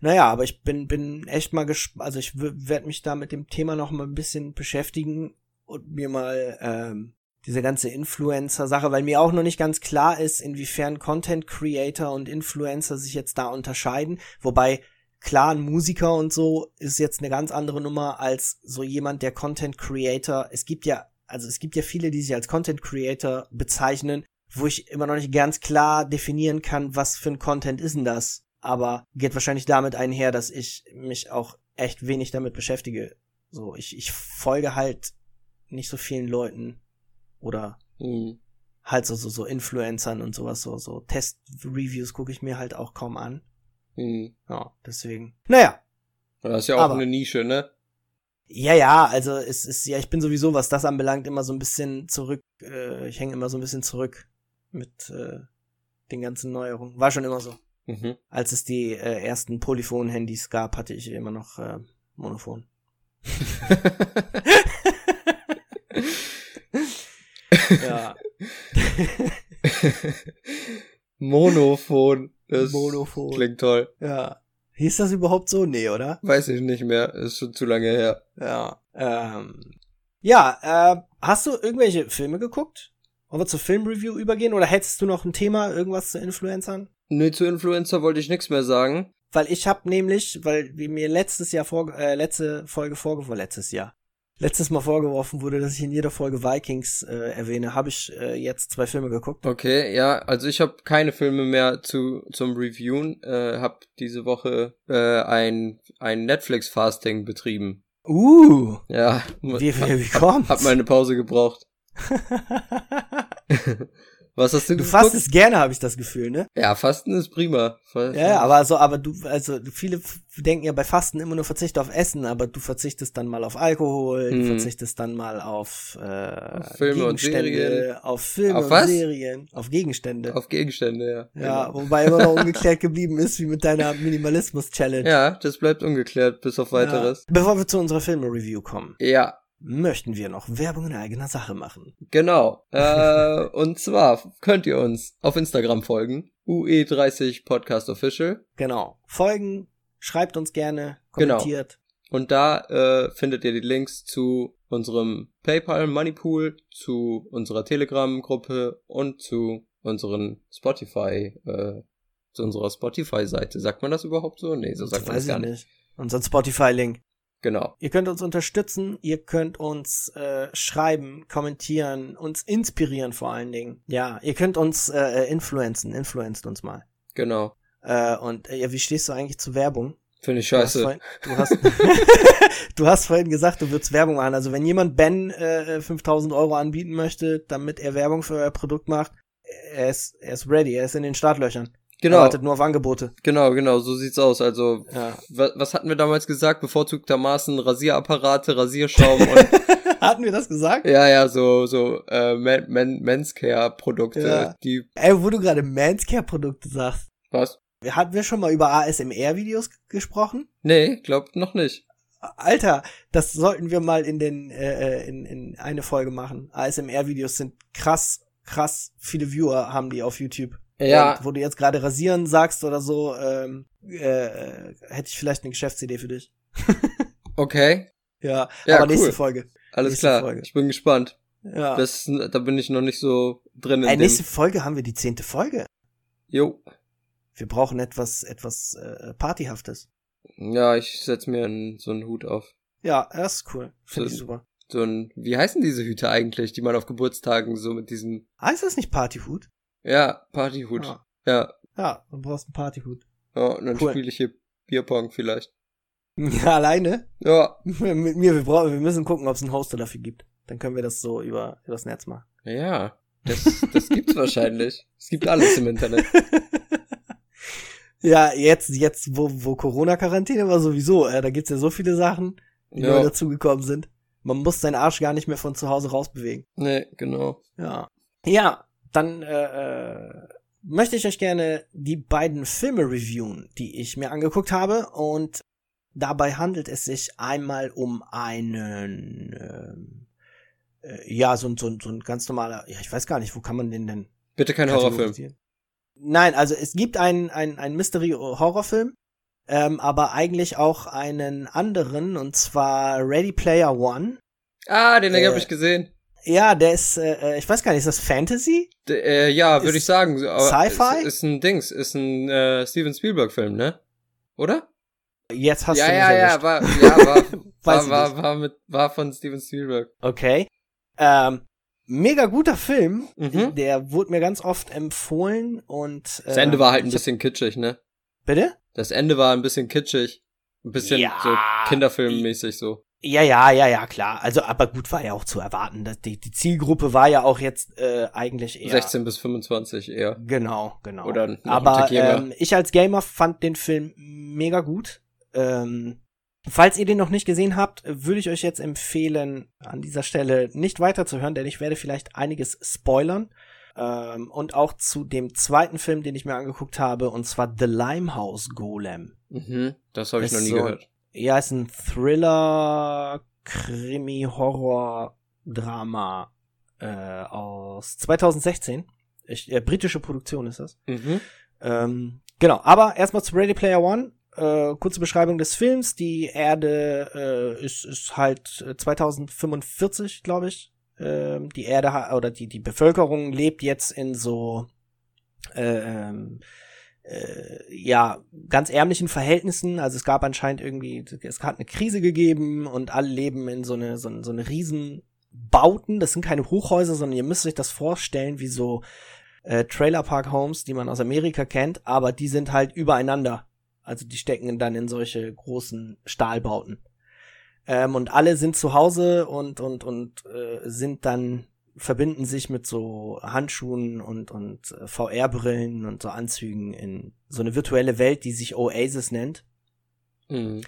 Naja, aber ich bin, bin echt mal gespannt, also ich werde mich da mit dem Thema noch mal ein bisschen beschäftigen und mir mal ähm, diese ganze Influencer-Sache, weil mir auch noch nicht ganz klar ist, inwiefern Content Creator und Influencer sich jetzt da unterscheiden. Wobei, klar, ein Musiker und so ist jetzt eine ganz andere Nummer als so jemand, der Content Creator, es gibt ja, also es gibt ja viele, die sich als Content Creator bezeichnen, wo ich immer noch nicht ganz klar definieren kann, was für ein Content ist denn das. Aber geht wahrscheinlich damit einher, dass ich mich auch echt wenig damit beschäftige. So, ich, ich folge halt nicht so vielen Leuten oder Mhm. halt so, so, so Influencern und sowas, so, so Test-Reviews gucke ich mir halt auch kaum an. Mhm. Ja, deswegen. Naja, Das ist ja auch Aber- eine Nische, ne? Ja, ja, also es ist, ja, ich bin sowieso, was das anbelangt, immer so ein bisschen zurück, äh, ich hänge immer so ein bisschen zurück mit äh, den ganzen Neuerungen. War schon immer so. Mhm. Als es die äh, ersten Polyphon-Handys gab, hatte ich immer noch äh, Monophon. Ja. Monophon. Das Monophon. klingt toll. Ja. Hieß das überhaupt so? Nee, oder? Weiß ich nicht mehr. Ist schon zu lange her. Ja. Ähm. Ja, äh, hast du irgendwelche Filme geguckt? Wollen wir zur Filmreview übergehen oder hättest du noch ein Thema, irgendwas zu Influencern? Nee, zu Influencer wollte ich nichts mehr sagen. Weil ich hab nämlich, weil wie mir letztes Jahr vor, äh, letzte Folge vorgeworfen, letztes Jahr, letztes Mal vorgeworfen wurde, dass ich in jeder Folge Vikings äh, erwähne, habe ich äh, jetzt zwei Filme geguckt. Okay, ja, also ich habe keine Filme mehr zu zum Reviewen. Äh, hab diese Woche äh, ein ein Netflix Fasting betrieben. Uh, Ja, wie, wie, wie kommt's? hab meine Pause gebraucht. Was hast du, du geguckt? fastest gerne, habe ich das Gefühl, ne? Ja, Fasten ist prima. Fa- Ja, ja, aber also, aber du, also viele denken ja bei Fasten immer nur Verzicht auf Essen, aber du verzichtest dann mal auf Alkohol, du Mhm. verzichtest dann mal auf, äh, Auf Filme und Serien. auf Filme Auf und? Serien, auf Gegenstände. Auf Gegenstände, ja. ja, Genau. wobei immer noch ungeklärt geblieben ist, wie mit deiner Minimalismus-Challenge. Ja, das bleibt ungeklärt bis auf weiteres. Ja. Bevor wir zu unserer Filme-Review kommen, Ja, möchten wir noch Werbung in eigener Sache machen. genau. äh, und zwar könnt ihr uns auf Instagram folgen. UE30 Podcast Official. Genau. Folgen, schreibt uns gerne, Genau. kommentiert. Und da äh, findet ihr die Links zu unserem PayPal Money Pool, zu unserer Telegram-Gruppe und zu unseren Spotify, äh, zu unserer Spotify-Seite. Sagt man das überhaupt so? Nee, so sagt man Weiß das gar ich nicht. Unseren Spotify-Link. Genau. Ihr könnt uns unterstützen, ihr könnt uns äh, schreiben, kommentieren, uns inspirieren vor allen Dingen. Ja, ihr könnt uns äh, äh, influenzen, influenzt uns mal. Genau. Äh, und äh, wie stehst du eigentlich zu Werbung? Finde ich Du hast, scheiße. vorhin, du, hast, du hast vorhin gesagt, du würdest Werbung machen. Also wenn jemand Ben äh, 5000 Euro anbieten möchte, damit er Werbung für euer Produkt macht, er ist, er ist ready, er ist in den Startlöchern. Er Genau, wartet nur auf Angebote. genau, genau, so sieht's aus. Also, Ja. wa- was hatten wir damals gesagt? Bevorzugtermaßen Rasierapparate, Rasierschaum und Hatten wir das gesagt? ja, ja, so, so äh, Men Men Menscare-Produkte, Ja. die Ey, wo du gerade Manscare-Produkte sagst. was? Hatten wir schon mal über ASMR-Videos gesprochen? Nee, glaub noch nicht. Alter, das sollten wir mal in den äh, äh, in, in eine Folge machen. ASMR-Videos sind krass, krass viele Viewer haben die auf YouTube. Ja, Und wo du jetzt gerade rasieren sagst oder so, ähm, äh, äh, hätte ich vielleicht eine Geschäftsidee für dich. okay, Ja, Ja, aber nächste cool. Folge. alles Nächste klar. Folge. Ich bin gespannt. Ja. Das, da bin ich noch nicht so drin in Ey, dem. nächste Folge haben wir die zehnte Folge. Jo. Wir brauchen etwas, etwas äh, Partyhaftes. Ja, ich setz mir einen, so einen Hut auf. Ja, das ist cool. Finde So- ich super. So ein, wie heißen diese Hüte eigentlich, die man auf Geburtstagen so mit diesen, Heißt das nicht Partyhut? Ja, Partyhut. Ja. Ja, ja, du brauchst einen Partyhut. ja und dann Cool. spiele ich hier Bierpong vielleicht. Ja, alleine? Ja, Mit mir, wir, brauchen, wir müssen gucken, ob es einen Hoster dafür gibt. Dann können wir das so über übers Netz machen. ja, das, das gibt's wahrscheinlich. Es gibt alles im Internet. ja, jetzt, jetzt, wo, wo Corona-Quarantäne war sowieso, äh, da gibt's ja so viele Sachen, die Ja. neu dazugekommen sind. Man muss seinen Arsch gar nicht mehr von zu Hause rausbewegen. Nee, genau. Ja. Ja, dann äh, äh, möchte ich euch gerne die beiden Filme reviewen, die ich mir angeguckt habe. Und dabei handelt es sich einmal um einen, ähm, äh, ja, so, ein- so, ein- so ein ganz normaler, ja, ich weiß gar nicht, wo kann man den denn Bitte kein Horrorfilm. Nein, also es gibt einen, einen, einen Mystery-Horrorfilm, ähm, aber eigentlich auch einen anderen, und zwar Ready Player One. Ah, den Äh, habe ich gesehen. Ja, der ist, äh, ich weiß gar nicht, ist das Fantasy? D äh, ja, würde ich sagen. Sci-Fi? Ist, ist ein Dings, ist ein äh, Steven Spielberg-Film, ne? Oder? Jetzt hast ja, du ja, ja, war, ja, war, war, war, war, mit, war von Steven Spielberg. Okay. Ähm, mega guter Film. Mhm. Der wurde mir ganz oft empfohlen und äh, Das Ende war halt ein bisschen kitschig, ne? Bitte? Das Ende war ein bisschen kitschig. Ein bisschen Ja. so Kinderfilmmäßig so. Ja, ja, ja, ja, klar. Also, aber gut war ja auch zu erwarten. dass Die, die Zielgruppe war ja auch jetzt äh, eigentlich eher 16 bis 25 eher. Genau, genau. Oder Aber ähm, ich als Gamer fand den Film mega gut. Ähm, falls ihr den noch nicht gesehen habt, würde ich euch jetzt empfehlen, an dieser Stelle nicht weiterzuhören, denn ich werde vielleicht einiges spoilern. Ähm, und auch zu dem zweiten Film, den ich mir angeguckt habe, und zwar The Limehouse Golem. Mhm, das habe ich noch nie so- gehört. Ja, ist ein Thriller, Krimi, Horror, Drama. äh, aus 2016. Ich, äh, britische Produktion ist das. Mhm. Ähm, genau, aber erstmal zu Ready Player One. Äh, kurze Beschreibung des Films. Die Erde äh, ist, ist halt äh, 2045, glaube ich. Ähm, die Erde oder die, die Bevölkerung lebt jetzt in so äh, ähm, äh, ja, ganz ärmlichen Verhältnissen. Also es gab anscheinend irgendwie, es hat eine Krise gegeben und alle leben in so eine, so, so eine Riesenbauten. Das sind keine Hochhäuser, sondern ihr müsst euch das vorstellen wie so äh, Trailer Park Homes, die man aus Amerika kennt, aber die sind halt übereinander. Also die stecken dann in solche großen Stahlbauten. Ähm, und alle sind zu Hause und, und, und äh, sind dann, verbinden sich mit so Handschuhen und, und äh, VR-Brillen und so Anzügen in so eine virtuelle Welt, die sich Oasis nennt. Mhm.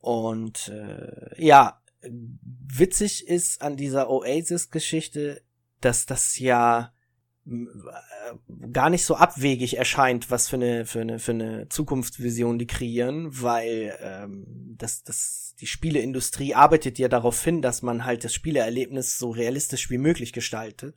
Und äh, ja, witzig ist an dieser Oasis-Geschichte, dass das ja gar nicht so abwegig erscheint, was für eine für eine für eine Zukunftsvision die kreieren, weil ähm, das das die Spieleindustrie arbeitet ja darauf hin, dass man halt das Spieleerlebnis so realistisch wie möglich gestaltet.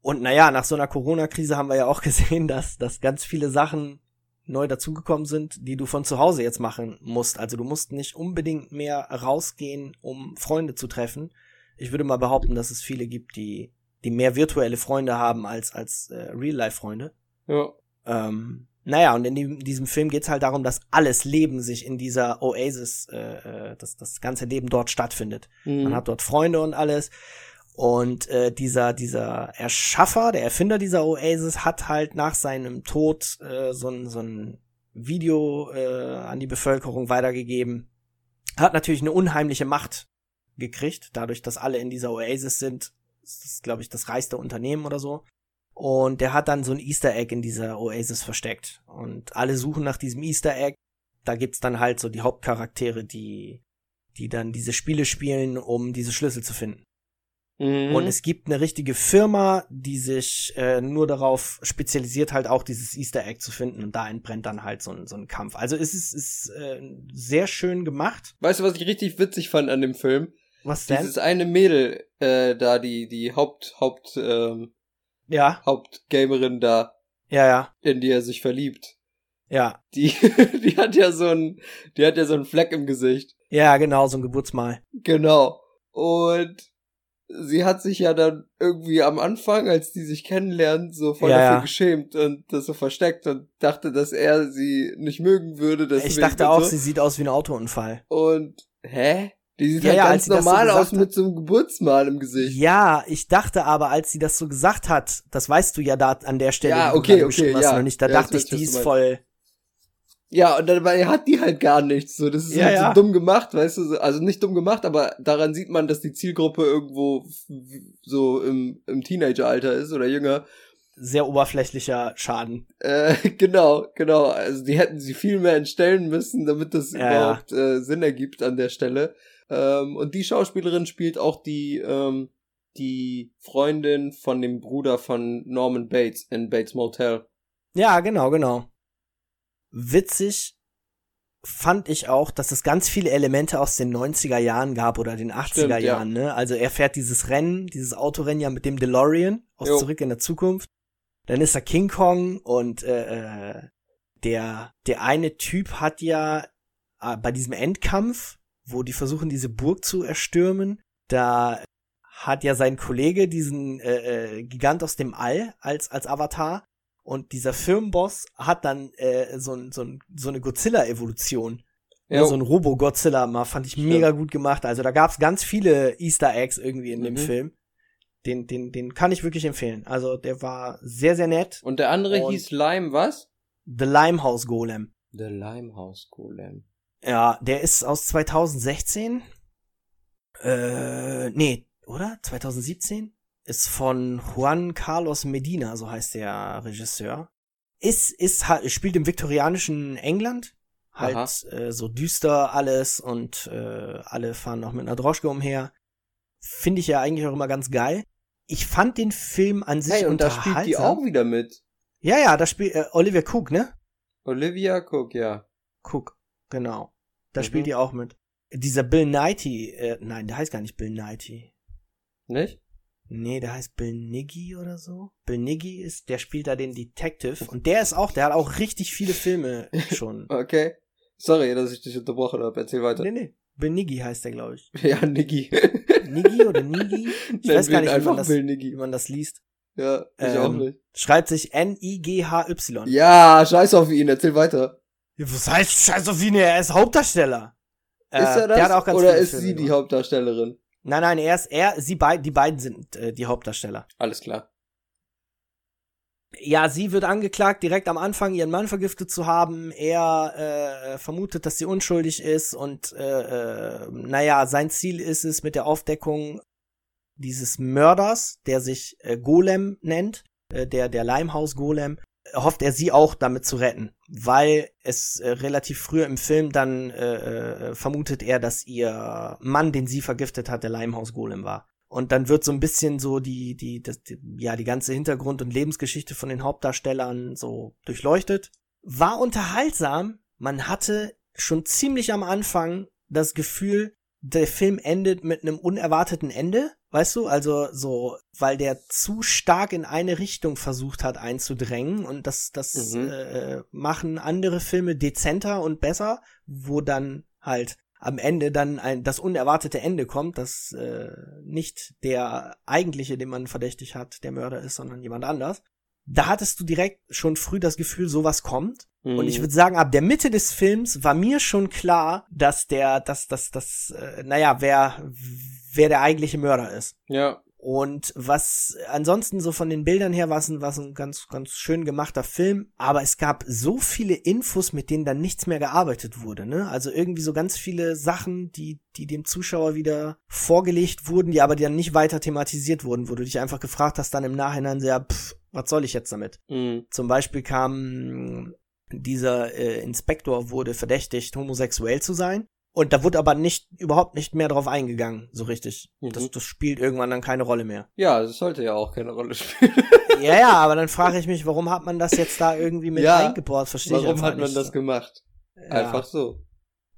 Und naja, nach so einer Corona-Krise haben wir ja auch gesehen, dass dass ganz viele Sachen neu dazugekommen sind, die du von zu Hause jetzt machen musst. Also du musst nicht unbedingt mehr rausgehen, um Freunde zu treffen. Ich würde mal behaupten, dass es viele gibt, die die mehr virtuelle Freunde haben als als äh, Real-Life-Freunde. Ja. Ähm, naja, und in dem, diesem Film geht's halt darum, dass alles Leben sich in dieser Oasis, äh, äh, dass das ganze Leben dort stattfindet. Mhm. Man hat dort Freunde und alles. Und äh, dieser, dieser Erschaffer, der Erfinder dieser Oasis, hat halt nach seinem Tod äh, so ein, so ein Video äh, an die Bevölkerung weitergegeben. Hat natürlich eine unheimliche Macht gekriegt, dadurch, dass alle in dieser Oasis sind. Das ist, glaube ich, das reichste Unternehmen oder so. Und der hat dann so ein Easter Egg in dieser Oasis versteckt. Und alle suchen nach diesem Easter Egg. Da gibt's dann halt so die Hauptcharaktere, die, die dann diese Spiele spielen, um diese Schlüssel zu finden. Mhm. Und es gibt eine richtige Firma, die sich äh, nur darauf spezialisiert, halt auch dieses Easter Egg zu finden. Und da entbrennt dann halt so ein, so ein Kampf. Also es ist, ist äh, sehr schön gemacht. Weißt du, was ich richtig witzig fand an dem Film? Was denn? Dieses eine Mädel, äh, da, die, die Haupt, Haupt, ähm, ja, Hauptgamerin da, ja, ja, in die er sich verliebt. ja. Die, die hat ja so ein, die hat ja so einen Fleck im Gesicht. Ja, genau, so ein Geburtsmal. Genau. Und sie hat sich ja dann irgendwie am Anfang, als die sich kennenlernen, so voll Ja, dafür ja. geschämt und das so versteckt und dachte, dass er sie nicht mögen würde. Deswegen Ich dachte auch, so. sie sieht aus wie ein Autounfall. Und, hä? Die sieht Ja, halt ja, als ganz so normal gesagt aus mit so einem Geburtsmal im Gesicht. Ja, ich dachte aber, als sie das so gesagt hat, das weißt du ja da an der Stelle, Ja, okay, okay, ja. noch nicht, da Ja, dachte ich, die ist voll, Ja, und dabei hat die halt gar nichts. So, das ist Ja, halt ja. so dumm gemacht, weißt du, so- also nicht dumm gemacht, aber daran sieht man, dass die Zielgruppe irgendwo so im, im Teenageralter ist oder jünger. sehr oberflächlicher Schaden. Äh, genau, genau. Also die hätten sie viel mehr entstellen müssen, damit das Ja, überhaupt Äh, Sinn ergibt an der Stelle. Ähm, und die Schauspielerin spielt auch die, ähm, die Freundin von dem Bruder von Norman Bates in Bates Motel. Ja, genau, genau. Witzig fand ich auch, dass es ganz viele Elemente aus den 90er Jahren gab oder den 80er Stimmt, ja. Jahren, ne? Also er fährt dieses Rennen, dieses Autorennen ja mit dem DeLorean aus Jo. Zurück in der Zukunft. Dann ist da King Kong und äh, äh, der der eine Typ hat ja äh, bei diesem Endkampf, wo die versuchen diese Burg zu erstürmen, da hat ja sein Kollege diesen äh, äh, Gigant aus dem All als als Avatar und dieser Firmenboss hat dann äh, so, ein, so, ein, so eine Godzilla-Evolution. Ja, so ein Robo-Godzilla mal, fand ich mega gut gemacht. Also da gab's ganz viele Easter Eggs irgendwie in dem Mhm. Film. Den, den, den kann ich wirklich empfehlen. Also der war sehr, sehr nett. Und der andere Und- hieß Lime, was? The Limehouse Golem. The Limehouse Golem. Ja, der ist aus 2016. Äh, nee, oder? 2017? Ist von Juan Carlos Medina, so heißt der Regisseur. Ist, ist, spielt im viktorianischen England. Halt äh, so düster alles und äh, alle fahren noch mit einer Droschke umher. Finde ich ja eigentlich auch immer ganz geil. Ich fand den Film an sich Hey, und da spielt die auch wieder mit. Ja, ja, da spielt äh, Olivia Cook, ne? Olivia Cook, ja. Cook, genau. Da Mhm. spielt die auch mit. Dieser Bill Nighy, äh, nein, der heißt gar nicht Bill Nighy. Nicht? Nee, der heißt Bill Niggy oder so. Bill Niggy ist, der spielt da den Detective und der ist auch, der hat auch richtig viele Filme schon. Okay. Sorry, dass ich dich unterbrochen habe. Erzähl weiter. nee, nee. Bill Niggy heißt der, glaube ich. Ja, Niggi. Niggy oder Niggy? Ich weiß gar nicht, wie man, das, Bill wie man das liest. Ja, ich Ähm, auch nicht. Schreibt sich N-I-G-H-Y. Ja, scheiß auf ihn, erzähl weiter. Ja, was heißt Scheiß auf ihn? Er ist Hauptdarsteller. Äh, ist er das? Oder ist sie die. Hauptdarstellerin? Nein, nein, er ist, er, sie beide, die beiden sind äh, die Hauptdarsteller. Alles klar. Ja, sie wird angeklagt, direkt am Anfang ihren Mann vergiftet zu haben. Er äh, vermutet, dass sie unschuldig ist und äh, äh, naja, sein Ziel ist es mit der Aufdeckung dieses Mörders, der sich äh, Golem nennt, äh, der der Limehouse Golem, hofft er sie auch damit zu retten, weil es äh, relativ früh im Film dann äh, äh, vermutet er, dass ihr Mann, den sie vergiftet hat, der Limehouse Golem war. Und dann wird so ein bisschen so die, die, das, die, ja, die ganze Hintergrund- und Lebensgeschichte von den Hauptdarstellern so durchleuchtet. War unterhaltsam. Man hatte schon ziemlich am Anfang das Gefühl, der Film endet mit einem unerwarteten Ende. Weißt du, also so, weil der zu stark in eine Richtung versucht hat einzudrängen und das, das Mhm. äh, machen andere Filme dezenter und besser, wo dann halt am Ende dann ein, das unerwartete Ende kommt, dass äh, nicht der eigentliche, den man verdächtig hat, der Mörder ist, sondern jemand anders. Da hattest du direkt schon früh das Gefühl, sowas kommt. Und Mhm. ich würde sagen, ab der Mitte des Films war mir schon klar, dass der, dass, dass, dass, äh, naja, wer, wer der eigentliche Mörder ist. Ja. Und was ansonsten so von den Bildern her war es ein, war's ein ganz, ganz schön gemachter Film, aber es gab so viele Infos, mit denen dann nichts mehr gearbeitet wurde, ne? Also irgendwie so ganz viele Sachen, die, die dem Zuschauer wieder vorgelegt wurden, die aber dann nicht weiter thematisiert wurden, wo du dich einfach gefragt hast dann im Nachhinein sehr, pff, was soll ich jetzt damit? Mhm. Zum Beispiel kam dieser äh, Inspektor wurde verdächtigt, homosexuell zu sein. Und da wurde aber nicht, überhaupt nicht mehr drauf eingegangen, so richtig. Mhm. Das, das spielt irgendwann dann keine Rolle mehr. Ja, das sollte ja auch keine Rolle spielen. ja, ja, aber dann frage ich mich, warum hat man das jetzt da irgendwie mit Ja, eingebaut? Verstehe ich Warum hat man das gemacht? ja. Einfach so.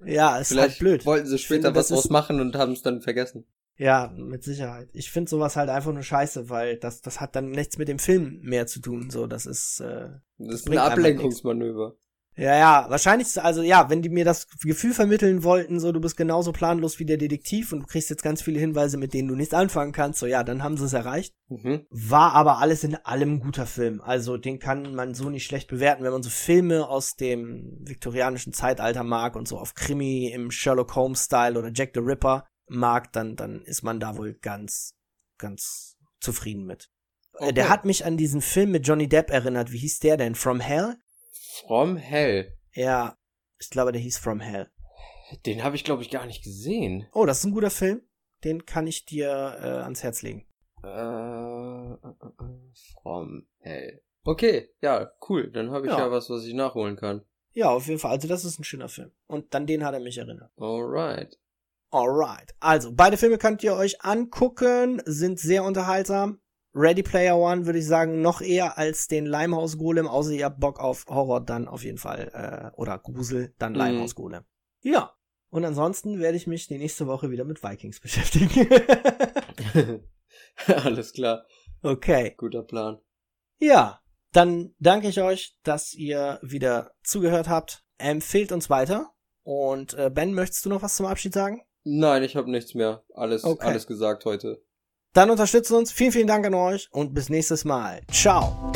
Ja, ist Vielleicht halt blöd. wollten sie später finde, was das draus machen und haben es dann vergessen. Ja, mit Sicherheit. Ich finde sowas halt einfach nur scheiße, weil das, das hat dann nichts mit dem Film mehr zu tun. So, das ist, äh, Das ist ein einfach Ablenkungsmanöver. Ja, ja, wahrscheinlich, also ja, wenn die mir das Gefühl vermitteln wollten, so du bist genauso planlos wie der Detektiv und du kriegst jetzt ganz viele Hinweise, mit denen du nichts anfangen kannst, so ja, dann haben sie es erreicht. Mhm. War aber alles in allem ein guter Film. Also den kann man so nicht schlecht bewerten, wenn man so Filme aus dem viktorianischen Zeitalter mag und so auf Krimi im Sherlock Holmes Style oder Jack the Ripper mag, dann, dann ist man da wohl ganz, ganz zufrieden mit. Äh, Okay. Der hat mich an diesen Film mit Johnny Depp erinnert. Wie hieß der denn? From Hell? From Hell. Ja, ich glaube, der hieß From Hell. Den habe ich, glaube ich, gar nicht gesehen. Oh, das ist ein guter Film. Den kann ich dir äh, ans Herz legen. Äh, äh, äh, From Hell. Okay, ja, cool. Dann habe ich Ja. ja. was, was ich nachholen kann. Ja, auf jeden Fall. Also das ist ein schöner Film. Und dann den hat er mich erinnert. Alright. Alright. Also, beide Filme könnt ihr euch angucken, sind sehr unterhaltsam. Ready Player One würde ich sagen, noch eher als den Limehouse Golem, außer ihr habt Bock auf Horror, dann auf jeden Fall, äh, oder Grusel, dann Mhm. Limehouse Golem. Ja. Und ansonsten werde ich mich die nächste Woche wieder mit Vikings beschäftigen. Alles klar. okay. Guter Plan. Ja, dann danke ich euch, dass ihr wieder zugehört habt. Empfehlt uns weiter. Und äh, Ben, möchtest du noch was zum Abschied sagen? Nein, ich habe nichts mehr. Alles, Okay. alles gesagt heute. Dann unterstützt uns. Vielen, vielen Dank an euch und bis nächstes Mal. Ciao.